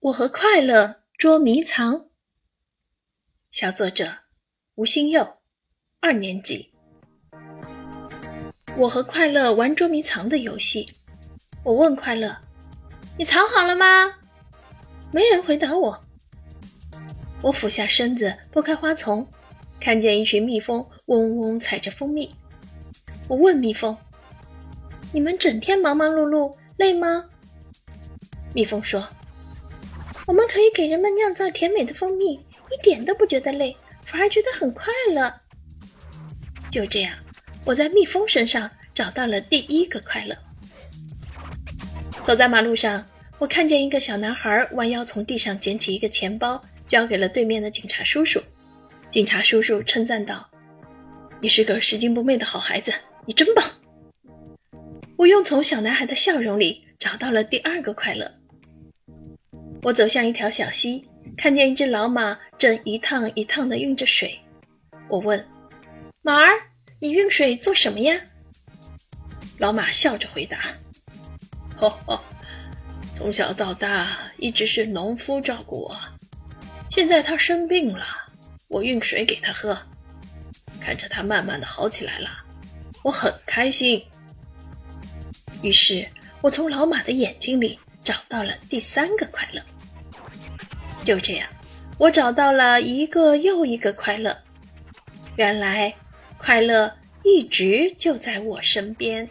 我和快乐捉迷藏。小作者吴新佑，二年级。我和快乐玩捉迷藏的游戏。我问快乐：“你藏好了吗？”没人回答我。我俯下身子拨开花丛，看见一群蜜蜂嗡嗡采着蜂蜜。我问蜜蜂：“你们整天忙忙碌碌，累吗？”蜜蜂说。我们可以给人们酿造甜美的蜂蜜，一点都不觉得累，反而觉得很快乐。就这样，我在蜜蜂身上找到了第一个快乐。走在马路上，我看见一个小男孩弯腰从地上捡起一个钱包，交给了对面的警察叔叔。警察叔叔称赞道：“你是个拾金不昧的好孩子，你真棒。”我又从小男孩的笑容里找到了第二个快乐。我走向一条小溪，看见一只老马正一趟一趟地运着水。我问：“马儿，你运水做什么呀？”老马笑着回答：“呵呵，从小到大一直是农夫照顾我。现在他生病了，我运水给他喝。看着他慢慢的好起来了，我很开心。”于是，我从老马的眼睛里。找到了第三个快乐，就这样，我找到了一个又一个快乐。原来，快乐一直就在我身边。